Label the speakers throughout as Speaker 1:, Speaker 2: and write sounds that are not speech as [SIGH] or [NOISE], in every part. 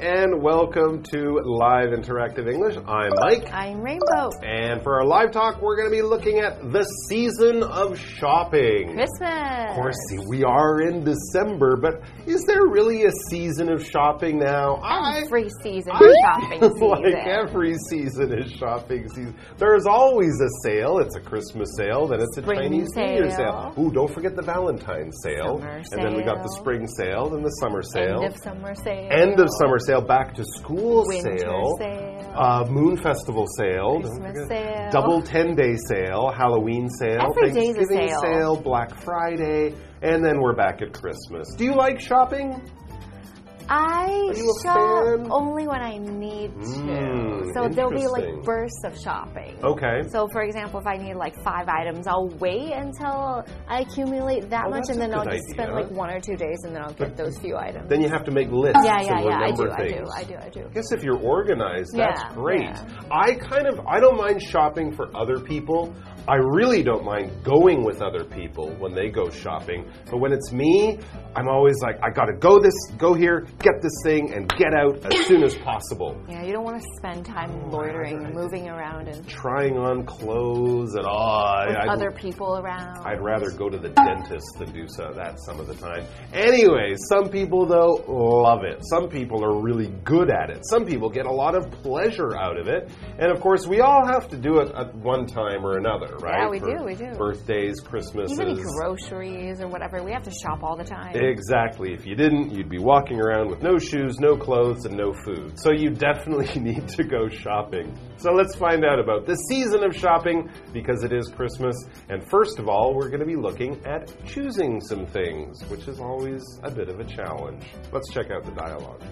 Speaker 1: and welcome to Live Interactive English. I'm Mike.
Speaker 2: I'm Rainbow.
Speaker 1: And for our live talk, we're going to be looking at the season of shopping.
Speaker 2: Christmas.
Speaker 1: Of course, we are in December, but is there really a season of shopping now?
Speaker 2: Every season
Speaker 1: I
Speaker 2: is shopping season.
Speaker 1: like every season is shopping season. There's always a sale. It's a Christmas sale, then it's a
Speaker 2: Spring
Speaker 1: Chinese New Year
Speaker 2: sale.
Speaker 1: sale. Ooh, don't forget the Valentine's sale.
Speaker 2: Summer
Speaker 1: and then we got the spring sale, then the summer sale.
Speaker 2: End of summer sale.
Speaker 1: End of summer sale, back to school
Speaker 2: Winter
Speaker 1: sale,
Speaker 2: sale.
Speaker 1: Uh, Moon Festival sale, don't
Speaker 2: Christmas
Speaker 1: forget.
Speaker 2: sale.
Speaker 1: double 10 day sale, Halloween sale,
Speaker 2: Every
Speaker 1: Thanksgiving
Speaker 2: sale.
Speaker 1: Black Friday, and then we're back at Christmas. Do you like shopping?
Speaker 2: I shop only when I need to.
Speaker 1: Mm,
Speaker 2: so there'll be like bursts of shopping.
Speaker 1: Okay.
Speaker 2: So, for example, if I need like five items, I'll wait until I accumulate that
Speaker 1: Oh,
Speaker 2: much, and then I'll just spend like one or two days, and then I'll get those few items.
Speaker 1: Then you have to make lists
Speaker 2: yeah, yeah, yeah. I do, I do. I do, I do.
Speaker 1: I guess if you're organized, that's
Speaker 2: Yeah,
Speaker 1: great.
Speaker 2: yeah.
Speaker 1: I kind of I don't mind shopping for other people. I really don't mind going with other people when they go shopping. But when it's me, I'm always like, I gotta go this, go here, get this thing, and get out as soon as possible.
Speaker 2: Yeah, you don't want to spend time oh loitering and moving around and
Speaker 1: Trying on clothes and all.
Speaker 2: With
Speaker 1: I-
Speaker 2: other people around.
Speaker 1: I'd rather go to the dentist than do so that some of the time. Anyway, some people though love it. Some people are really good at it. Some people get a lot of pleasure out of it. And of course, we all have to do it at one time or another, right?
Speaker 2: Yeah, we
Speaker 1: For
Speaker 2: do, we do.
Speaker 1: Birthdays, Christmases.
Speaker 2: Even groceries or whatever, we have to shop all the time.
Speaker 1: Exactly. If you didn't, you'd be walking around with no shoes, no clothes, and no food. So you definitely [LAUGHS] need to go shopping. So let's find out about the season of shopping because it is Christmas. And first of all, we're going to be looking at choosing some things, which is always a bit of a challenge. Let's check out the dialogue.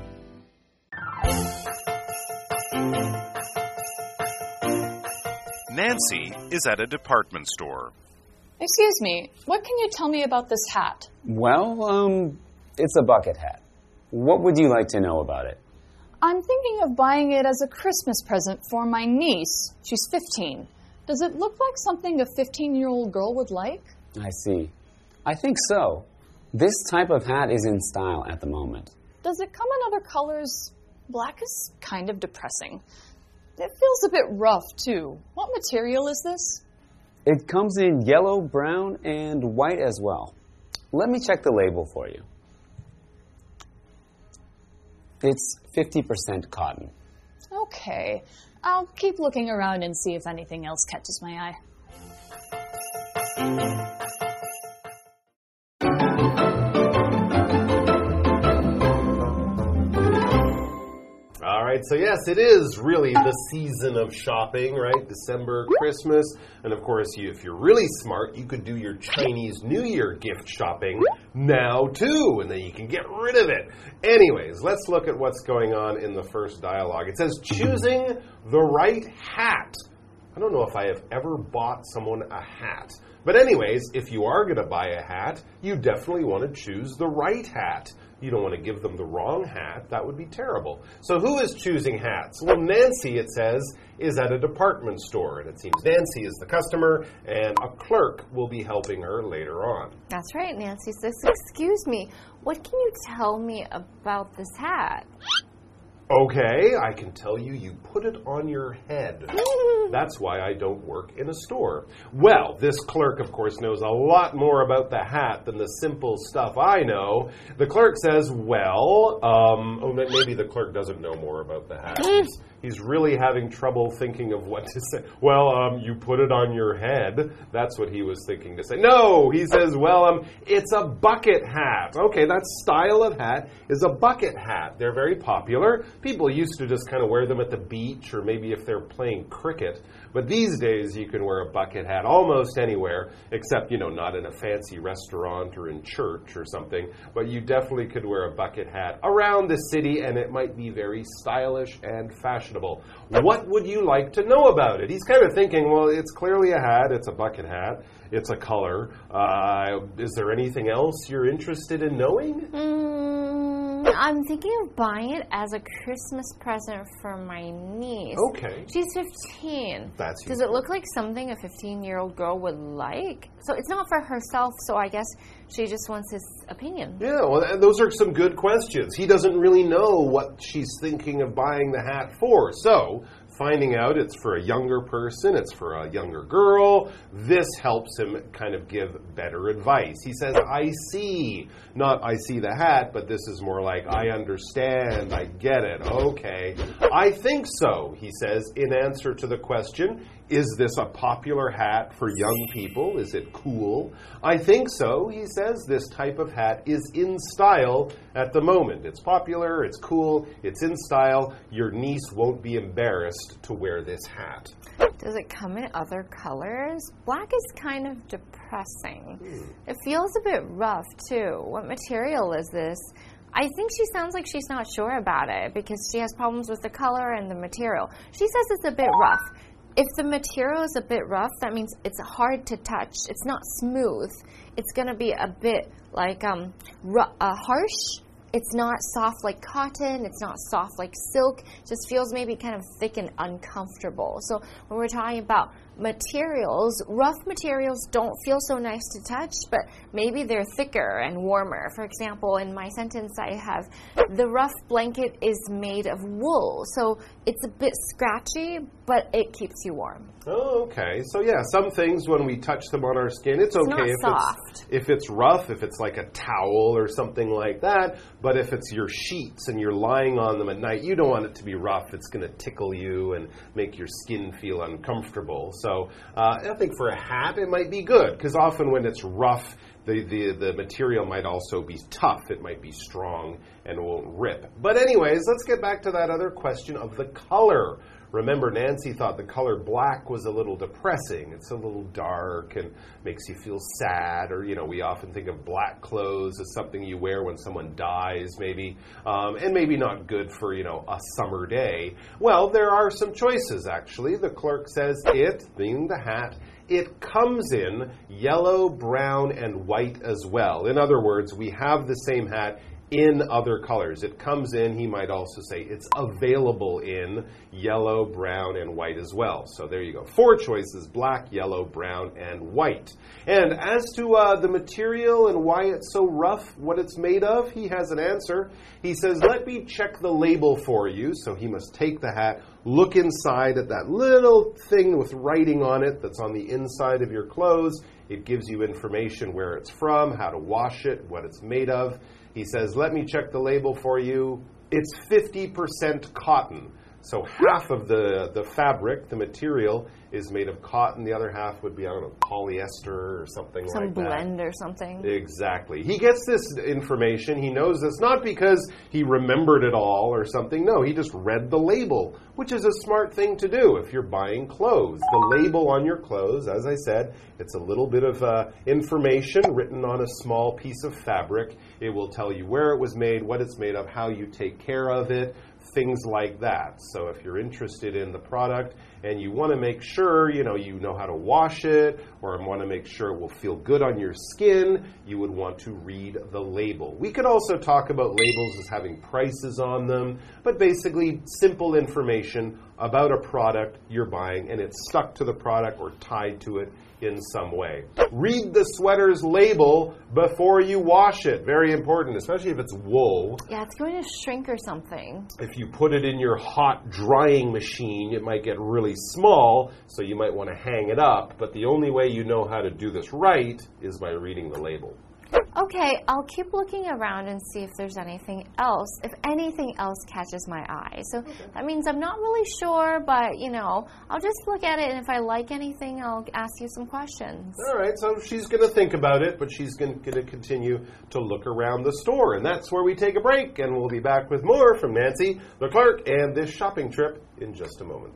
Speaker 3: Nancy is at a department store.
Speaker 4: Excuse me, what can you tell me about this hat?
Speaker 5: Well, um, it's a bucket hat. What would you like to know about it?
Speaker 4: I'm thinking of buying it as a Christmas present for my niece. She's 15. Does it look like something a 15 year old girl would like?
Speaker 5: I see. I think so. This type of hat is in style at the moment.
Speaker 4: Does it come in other colors? Black is kind of depressing. It feels a bit rough, too. What material is this?
Speaker 5: It comes in yellow, brown, and white as well. Let me check the label for you. It's 50% cotton.
Speaker 4: Okay. I'll keep looking around and see if anything else catches my eye.
Speaker 1: Right, so yes, it is really the season of shopping, right? December, Christmas, and of course, you, if you're really smart, you could do your Chinese New Year gift shopping now too, and then you can get rid of it. Anyways, let's look at what's going on in the first dialogue. It says choosing the right hat. I don't know if I have ever bought someone a hat. But, anyways, if you are going to buy a hat, you definitely want to choose the right hat. You don't want to give them the wrong hat. That would be terrible. So, who is choosing hats? Well, Nancy, it says, is at a department store. And it seems Nancy is the customer, and a clerk will be helping her later on.
Speaker 2: That's right. Nancy says, Excuse me, what can you tell me about this hat?
Speaker 1: Okay, I can tell you, you put it on your head. [LAUGHS] That's why I don't work in a store. Well, this clerk, of course, knows a lot more about the hat than the simple stuff I know. The clerk says, Well, um, oh, maybe the clerk doesn't know more about the hat. [LAUGHS] He's, really having trouble thinking of what to say. Well, um, you put it on your head. That's what he was thinking to say. No, he says, Well, um, it's a bucket hat. Okay, that style of hat is a bucket hat. They're very popular. People used to just kind of wear them at the beach or maybe if they're playing cricket. But these days you can wear a bucket hat almost anywhere, except, you know, not in a fancy restaurant or in church or something. But you definitely could wear a bucket hat around the city and it might be very stylish and fashionable. What would you like to know about it? He's kind of thinking, well, it's clearly a hat, it's a bucket hat, it's a color. Uh, is there anything else you're interested in knowing?
Speaker 2: Mm, I'm thinking of buying it as a Christmas present for my niece.
Speaker 1: Okay.
Speaker 2: She's 15.
Speaker 1: That's
Speaker 2: Does it look like something a 15 year old girl would like? So it's not for herself, so I guess she just wants his opinion.
Speaker 1: Yeah, well, those are some good questions. He doesn't really know what she's thinking of buying the hat for. So, finding out it's for a younger person, it's for a younger girl, this helps him kind of give better advice. He says, I see. Not I see the hat, but this is more like I understand, I get it, okay. I think so, he says, in answer to the question. Is this a popular hat for young people? Is it cool? I think so. He says this type of hat is in style at the moment. It's popular, it's cool, it's in style. Your niece won't be embarrassed to wear this hat.
Speaker 2: Does it come in other colors? Black is kind of depressing. Hmm. It feels a bit rough, too. What material is this? I think she sounds like she's not sure about it because she has problems with the color and the material. She says it's a bit rough. If the material is a bit rough, that means it's hard to touch. It's not smooth. It's going to be a bit like um, uh, harsh. It's not soft like cotton. It's not soft like silk. Just feels maybe kind of thick and uncomfortable. So when we're talking about materials, rough materials don't feel so nice to touch, but maybe they're thicker and warmer. For example, in my sentence, I have the rough blanket is made of wool, so it's a bit scratchy, but it keeps you warm.
Speaker 1: Oh, okay. So yeah, some things when we touch them on our skin, it's,
Speaker 2: not
Speaker 1: okay if
Speaker 2: soft.
Speaker 1: it's if it's rough, if it's like a towel or something like that. But if it's your sheets and you're lying on them at night, you don't want it to be rough. It's going to tickle you and make your skin feel uncomfortable. So uh, I think for a hat, it might be good because often when it's rough. The, the, the material might also be tough. It might be strong and won't rip. But, anyways, let's get back to that other question of the color. Remember, Nancy thought the color black was a little depressing. It's a little dark and makes you feel sad. Or, you know, we often think of black clothes as something you wear when someone dies, maybe, um, and maybe not good for, you know, a summer day. Well, there are some choices, actually. The clerk says it, being the hat, it comes in yellow, brown, and white as well. In other words, we have the same hat in other colors. It comes in, he might also say it's available in yellow, brown, and white as well. So there you go. Four choices black, yellow, brown, and white. And as to uh, the material and why it's so rough, what it's made of, he has an answer. He says, Let me check the label for you. So he must take the hat, look inside at that little thing with writing on it that's on the inside of your clothes. It gives you information where it's from, how to wash it, what it's made of. He says, Let me check the label for you. It's 50% cotton. So half of the, the fabric, the material, is made of cotton. The other half would be, I don't know, polyester or something
Speaker 2: Some
Speaker 1: like that.
Speaker 2: Some blend or something.
Speaker 1: Exactly. He gets this information. He knows this not because he remembered it all or something. No, he just read the label, which is a smart thing to do if you're buying clothes. The label on your clothes, as I said, it's a little bit of uh, information written on a small piece of fabric. It will tell you where it was made, what it's made of, how you take care of it, things like that. So if you're interested in the product and you want to make sure, you know, you know how to wash it or want to make sure it will feel good on your skin, you would want to read the label. We could also talk about labels as having prices on them, but basically simple information about a product you're buying and it's stuck to the product or tied to it in some way. Read the sweater's label before you wash it. Very important, especially if it's wool.
Speaker 2: Yeah, it's going to shrink or something.
Speaker 1: If you put it in your hot drying machine, it might get really small, so you might want to hang it up. But the only way you know how to do this right is by reading the label.
Speaker 2: Okay, I'll keep looking around and see if there's anything else, if anything else catches my eye. So that means I'm not really sure, but you know, I'll just look at it and if I like anything, I'll ask you some questions.
Speaker 1: All right, so she's going to think about it, but she's going to continue to look around the store. And that's where we take a break, and we'll be back with more from Nancy, the clerk, and this shopping trip in just a moment.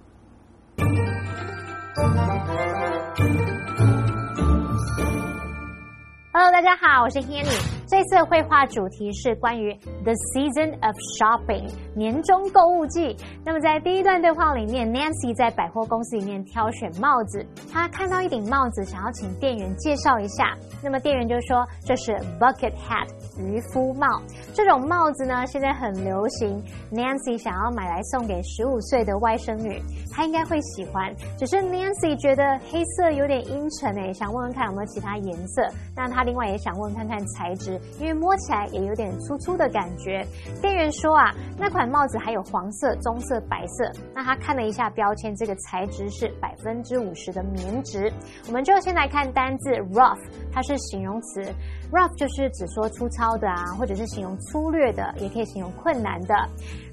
Speaker 6: 大家好，我是 Hanny。这次的绘画主题是关于 The Season of Shopping 年终购物季。那么在第一段对话里面，Nancy 在百货公司里面挑选帽子，她看到一顶帽子，想要请店员介绍一下。那么店员就说这是 Bucket Hat 渔夫帽，这种帽子呢现在很流行。Nancy 想要买来送给十五岁的外甥女，她应该会喜欢。只是 Nancy 觉得黑色有点阴沉诶，想问问看有没有其他颜色。那她另外也想问看看材质，因为摸起来也有点粗粗的感觉。店员说啊，那款帽子还有黄色、棕色、白色。那他看了一下标签，这个材质是百分之五十的棉质。我们就先来看单字 rough，它是形容词。Rough 就是指说粗糙的啊，或者是形容粗略的，也可以形容困难的。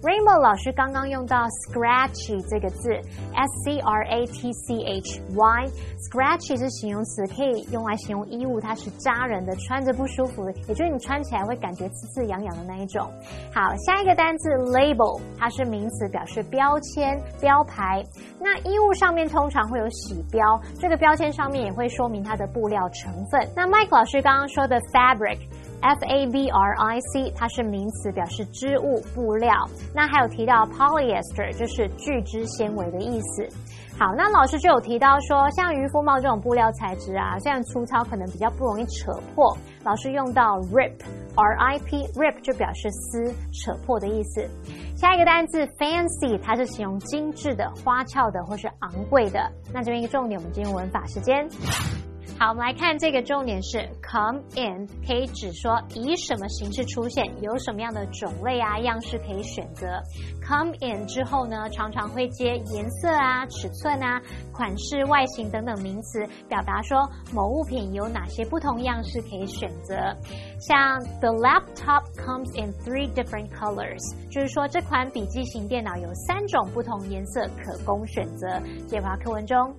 Speaker 6: Rainbow 老师刚刚用到 scratchy 这个字，s c r a t c h y，scratchy 是形容词，可以用来形容衣物，它是扎人的，穿着不舒服的，也就是你穿起来会感觉刺刺痒痒的那一种。好，下一个单词 label，它是名词，表示标签、标牌。那衣物上面通常会有洗标，这个标签上面也会说明它的布料成分。那 Mike 老师刚刚说的 fabric。F A B R I C，它是名词，表示织物、布料。那还有提到 polyester，就是聚酯纤维的意思。好，那老师就有提到说，像渔夫帽这种布料材质啊，虽然粗糙，可能比较不容易扯破。老师用到 rip，R I P，rip 就表示撕、扯破的意思。下一个单字 fancy，它是形容精致的、花俏的或是昂贵的。那这边一个重点，我们进入文法时间。好，我们来看这个重点是 come in，可以指说以什么形式出现，有什么样的种类啊样式可以选择。come in 之后呢，常常会接颜色啊、尺寸啊、款式、外形等等名词，表达说某物品有哪些不同样式可以选择。像 the laptop comes in three different colors，就是说这款笔记型电脑有三种不同颜色可供选择。解华课文中。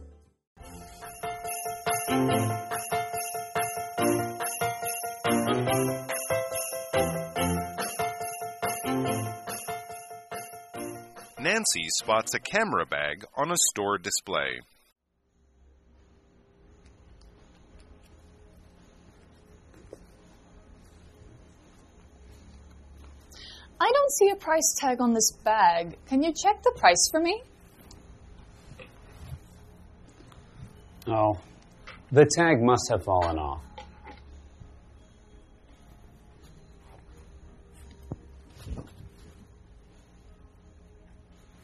Speaker 3: Nancy spots a camera bag on a store display.
Speaker 4: I don't see a price tag on this bag. Can you check the price for me?
Speaker 5: Oh, the tag must have fallen off.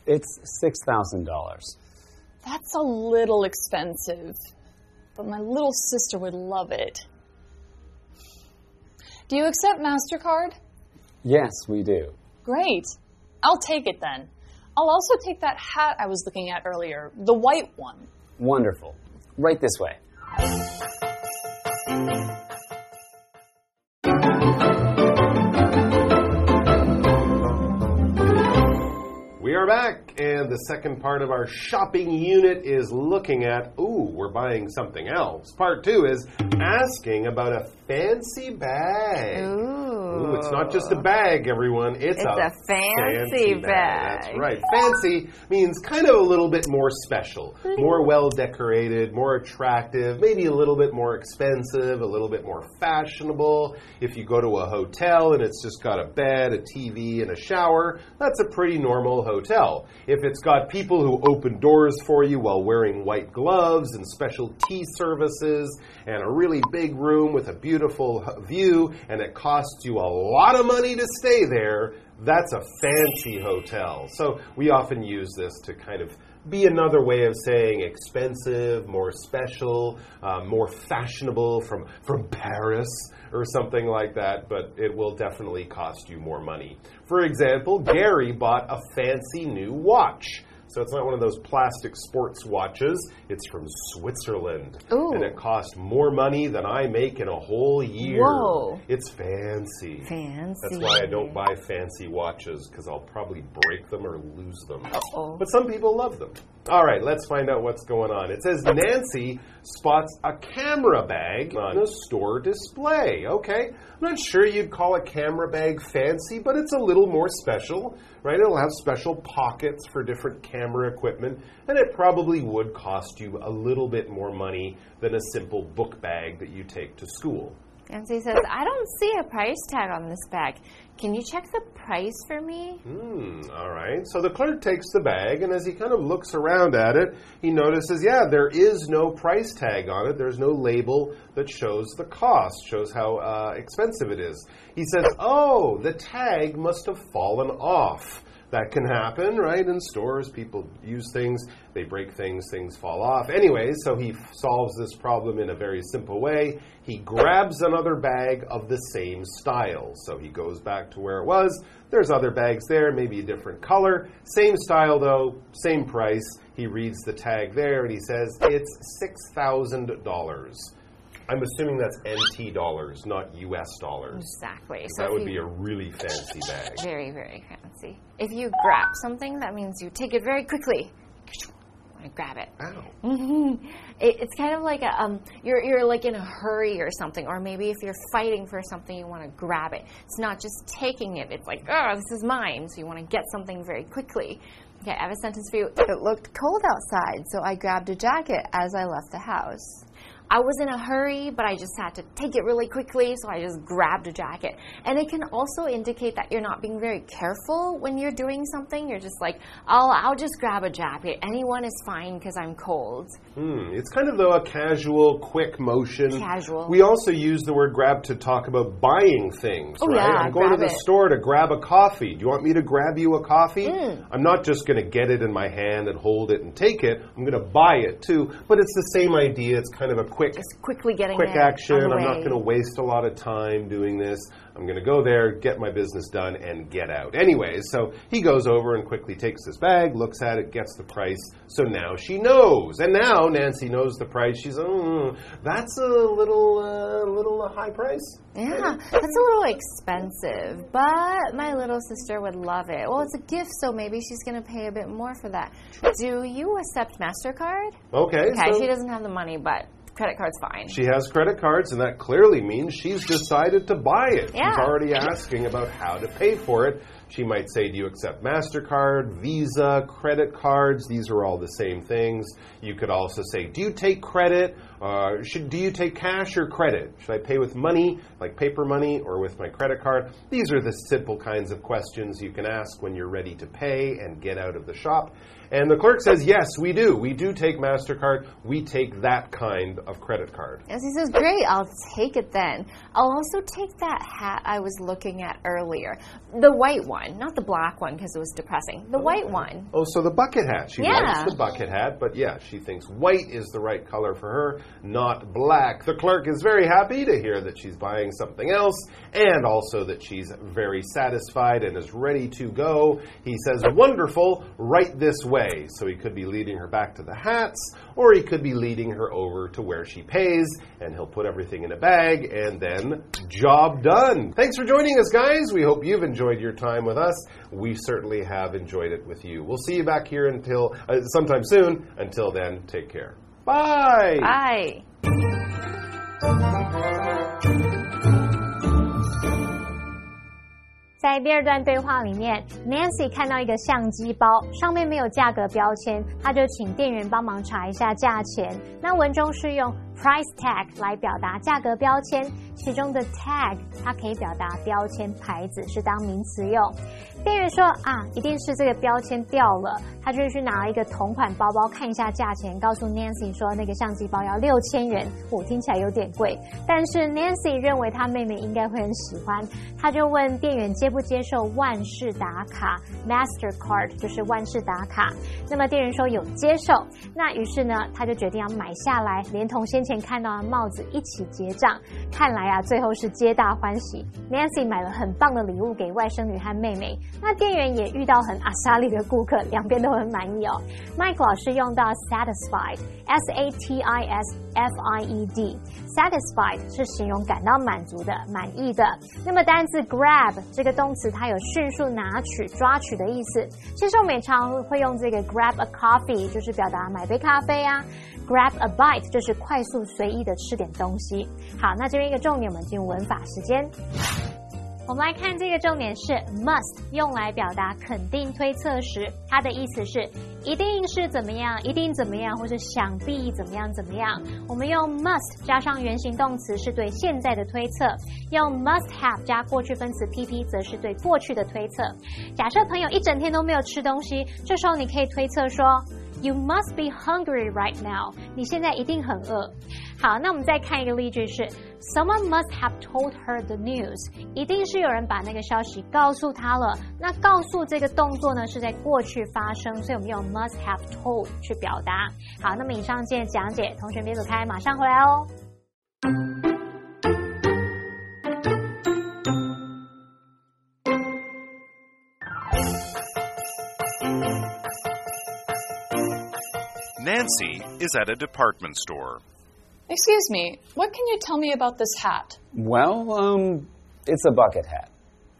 Speaker 5: It's $6,000.
Speaker 4: That's a little expensive, but my little sister would love it. Do you accept MasterCard?
Speaker 5: Yes, we do.
Speaker 4: Great. I'll take it then. I'll also take that hat I was looking at earlier, the white one.
Speaker 5: Wonderful. Right this way.
Speaker 1: We are back, and the second part of our shopping unit is looking at, ooh, we're buying something else. Part two is asking about a fancy bag.
Speaker 2: Ooh.
Speaker 1: Ooh, it's not just a oh. bag, everyone. It's,
Speaker 2: It's a fancy bag.
Speaker 1: That's right. Fancy means kind of a little bit more special, mm-hmm. more well decorated, more attractive, maybe a little bit more expensive, a little bit more fashionable. If you go to a hotel and it's just got a bed, a TV, and a shower, that's a pretty normal hotel. If it's got people who open doors for you while wearing white gloves and special tea services and a really big room with a beautiful view and it costs you a lot of money to stay there, that's a fancy hotel. So we often use this to kind of be another way of saying expensive, more special, uh, more fashionable from, from Paris or something like that, but it will definitely cost you more money. For example, Gary bought a fancy new watch. So it's not one of those plastic sports watches. It's from Switzerland.
Speaker 2: Ooh.
Speaker 1: And it costs more money than I make in a whole year.
Speaker 2: Whoa.
Speaker 1: It's fancy.
Speaker 2: Fancy.
Speaker 1: That's why I don't buy fancy watches because I'll probably break them or lose them.
Speaker 2: Uh-oh.
Speaker 1: But some people love them. All right, let's find out what's going on. It says Nancy spots a camera bag on a store display. Okay, I'm not sure you'd call a camera bag fancy, but it's a little more special, right? It'll have special pockets for different camera equipment, and it probably would cost you a little bit more money than a simple book bag that you take to school.
Speaker 2: Nancy says, I don't see a price tag on this bag. Can you check the price for me?
Speaker 1: Hmm, all right. So the clerk takes the bag, and as he kind of looks around at it, he notices, yeah, there is no price tag on it. There's no label that shows the cost, shows how uh, expensive it is. He says, oh, the tag must have fallen off. That can happen, right? In stores, people use things, they break things, things fall off. Anyway, so he solves this problem in a very simple way. He grabs another bag of the same style. So he goes back to where it was. There's other bags there, maybe a different color. Same style, though, same price. He reads the tag there and he says, It's $6,000. I'm assuming that's NT dollars, not US dollars.
Speaker 2: Exactly. So
Speaker 1: That would
Speaker 2: you-
Speaker 1: be a really fancy bag.
Speaker 2: very, very fancy. If you grab something, that means you take it very quickly. I grab it.
Speaker 1: Ow.
Speaker 2: it, it's kind of like a um, you're you're like in a hurry or something, or maybe if you're fighting for something, you want to grab it. It's not just taking it. It's like, oh, this is mine. So you want to get something very quickly. Okay, I have a sentence for you. It looked cold outside, so I grabbed a jacket as I left the house. I was in a hurry, but I just had to take it really quickly, so I just grabbed a jacket. And it can also indicate that you're not being very careful when you're doing something. You're just like, oh, I'll just grab a jacket. Anyone is fine because I'm cold.
Speaker 1: Hmm. It's kind of though a casual, quick motion.
Speaker 2: Casual.
Speaker 1: We also use the word grab to talk about buying things,
Speaker 2: Oh,
Speaker 1: right?
Speaker 2: yeah,
Speaker 1: I'm going to the
Speaker 2: it.
Speaker 1: store to grab a coffee. Do you want me to grab you a coffee?
Speaker 2: Hmm.
Speaker 1: I'm not just going to get it in my hand and hold it and take it. I'm going to buy it too. But it's the same idea. It's kind of a quick
Speaker 2: Just quickly getting
Speaker 1: quick action. I'm not going to waste a lot of time doing this. I'm going to go there, get my business done, and get out. Anyways, so he goes over and quickly takes his bag, looks at it, gets the price. So now she knows, and now Nancy knows the price. She's, oh, that's a little, uh, little high price.
Speaker 2: Yeah, that's a little expensive, but my little sister would love it. Well, it's a gift, so maybe she's going to pay a bit more for that. Do you accept MasterCard?
Speaker 1: Okay,
Speaker 2: Okay,
Speaker 1: so
Speaker 2: she doesn't have the money, but credit card's fine.
Speaker 1: she has credit cards, and that clearly means she's decided to buy it. She's already asking about how to pay for it. She might say, Do you accept MasterCard, Visa, credit cards? These are all the same things. You could also say, Do you take credit? Uh, should, do you take cash or credit? Should I pay with money, like paper money, or with my credit card? These are the simple kinds of questions you can ask when you're ready to pay and get out of the shop. And the clerk says, Yes, we do. We do take MasterCard. We take that kind of credit card.
Speaker 2: And she says, Great, I'll take it then. I'll also take that hat I was looking at earlier. The white one, not the black one because it was depressing. The oh, white one.
Speaker 1: Oh, so the bucket hat. She
Speaker 2: Yeah.
Speaker 1: likes the bucket hat, but yeah, she thinks white is the right color for her, not black. The clerk is very happy to hear that she's buying something else and also that she's very satisfied and is ready to go. He says, Wonderful, right this way. So he could be leading her back to the hats, or he could be leading her over to where she pays, and he'll put everything in a bag, and then job done. Thanks for joining us, guys. We hope you've enjoyed your time with us. We certainly have enjoyed it with you. We'll see you back here until uh, sometime soon. Until then, take care. Bye.
Speaker 2: Bye.
Speaker 6: 在第二段对话里面，Nancy 看到一个相机包，上面没有价格标签，她就请店员帮忙查一下价钱。那文中是用 price tag 来表达价格标签，其中的 tag 它可以表达标签牌子，是当名词用。店员说啊，一定是这个标签掉了，他就去拿了一个同款包包看一下价钱，告诉 Nancy 说那个相机包要六千元，我听起来有点贵，但是 Nancy 认为她妹妹应该会很喜欢，他就问店员接不接受万事达卡 Mastercard，就是万事达卡。那么店员说有接受，那于是呢，他就决定要买下来，连同先前看到的帽子一起结账。看来啊，最后是皆大欢喜。Nancy 买了很棒的礼物给外甥女和妹妹，那店员也遇到很阿莎利的顾客，两边都很满意哦。Mike 老师用到 satisfied，S A T I S F I E D，satisfied 是形容感到满足的、满意的。那么单字 grab 这个动词，它有迅速拿取、抓取的意思。其实我们也常会用这个 grab a coffee，就是表达买杯咖啡啊。Grab a bite 就是快速随意的吃点东西。好，那这边一个重点，我们进入文法时间。我们来看这个重点是 must 用来表达肯定推测时，它的意思是一定是怎么样，一定怎么样，或是想必怎么样怎么样。我们用 must 加上原形动词是对现在的推测，用 must have 加过去分词 pp 则是对过去的推测。假设朋友一整天都没有吃东西，这时候你可以推测说。You must be hungry right now. 你现在一定很饿。好，那我们再看一个例句是：Someone must have told her the news. 一定是有人把那个消息告诉她了。那告诉这个动作呢是在过去发生，所以我们用 must have told 去表达。好，那么以上这些讲解，同学别走开，马上回来哦。
Speaker 3: Nancy is at a department store.
Speaker 4: Excuse me, what can you tell me about this hat?
Speaker 5: Well, um, it's a bucket hat.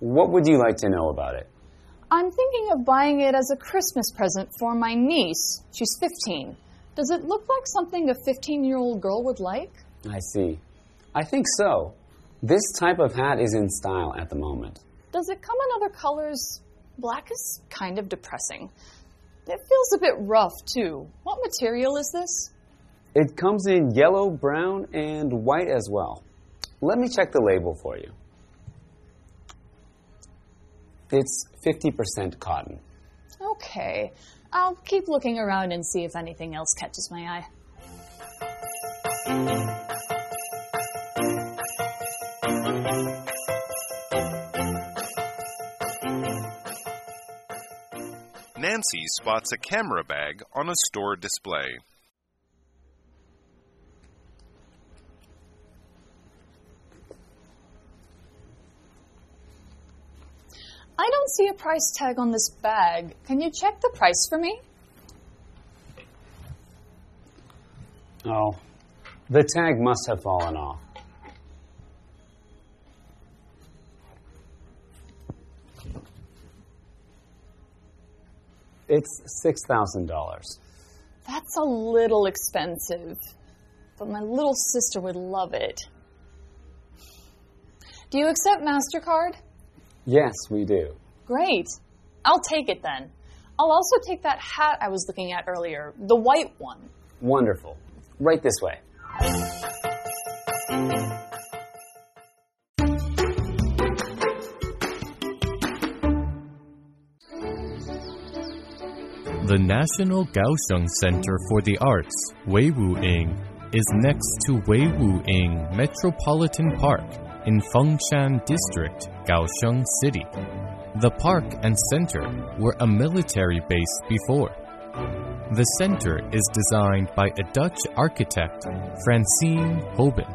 Speaker 5: What would you like to know about it?
Speaker 4: I'm thinking of buying it as a Christmas present for my niece. She's 15. Does it look like something a 15 year old girl would like?
Speaker 5: I see. I think so. This type of hat is in style at the moment.
Speaker 4: Does it come in other colors? Black is kind of depressing. It feels a bit rough, too. What material is this?
Speaker 5: It comes in yellow, brown, and white as well. Let me check the label for you. It's 50% cotton.
Speaker 4: Okay. I'll keep looking around and see if anything else catches my eye.
Speaker 3: Nancy spots a camera bag on a store display.
Speaker 4: Don't see a price tag on this bag. Can you check the price for me?
Speaker 5: Oh, the tag must have fallen off. It's $6,000.
Speaker 4: That's a little expensive, but my little sister would love it. Do you accept MasterCard?
Speaker 5: Yes, we do.
Speaker 4: Great. I'll take it then. I'll also take that hat I was looking at earlier, the white one.
Speaker 5: Wonderful. Right this way.
Speaker 7: The National Kaohsiung Center for the Arts, Weiwuying, is next to Weiwuying Metropolitan Park in Fengshan District, Kaohsiung City. The park and center were a military base before. The center is designed by a Dutch architect, Francine Houben.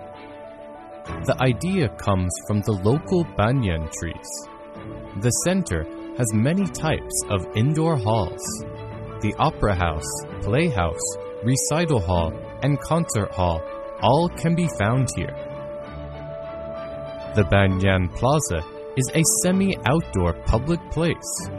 Speaker 7: The idea comes from the local banyan trees. The center has many types of indoor halls. The Opera House, Playhouse, Recital Hall, and Concert Hall all can be found here. The Banyan Plaza is a semi outdoor public place.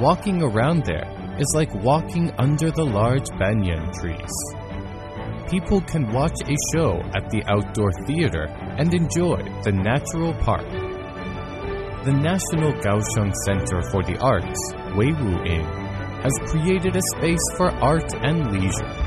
Speaker 7: Walking around there is like walking under the large banyan trees. People can watch a show at the outdoor theater and enjoy the natural park. The National Kaohsiung Center for the Arts, Weiwuying, has created a space for art and leisure.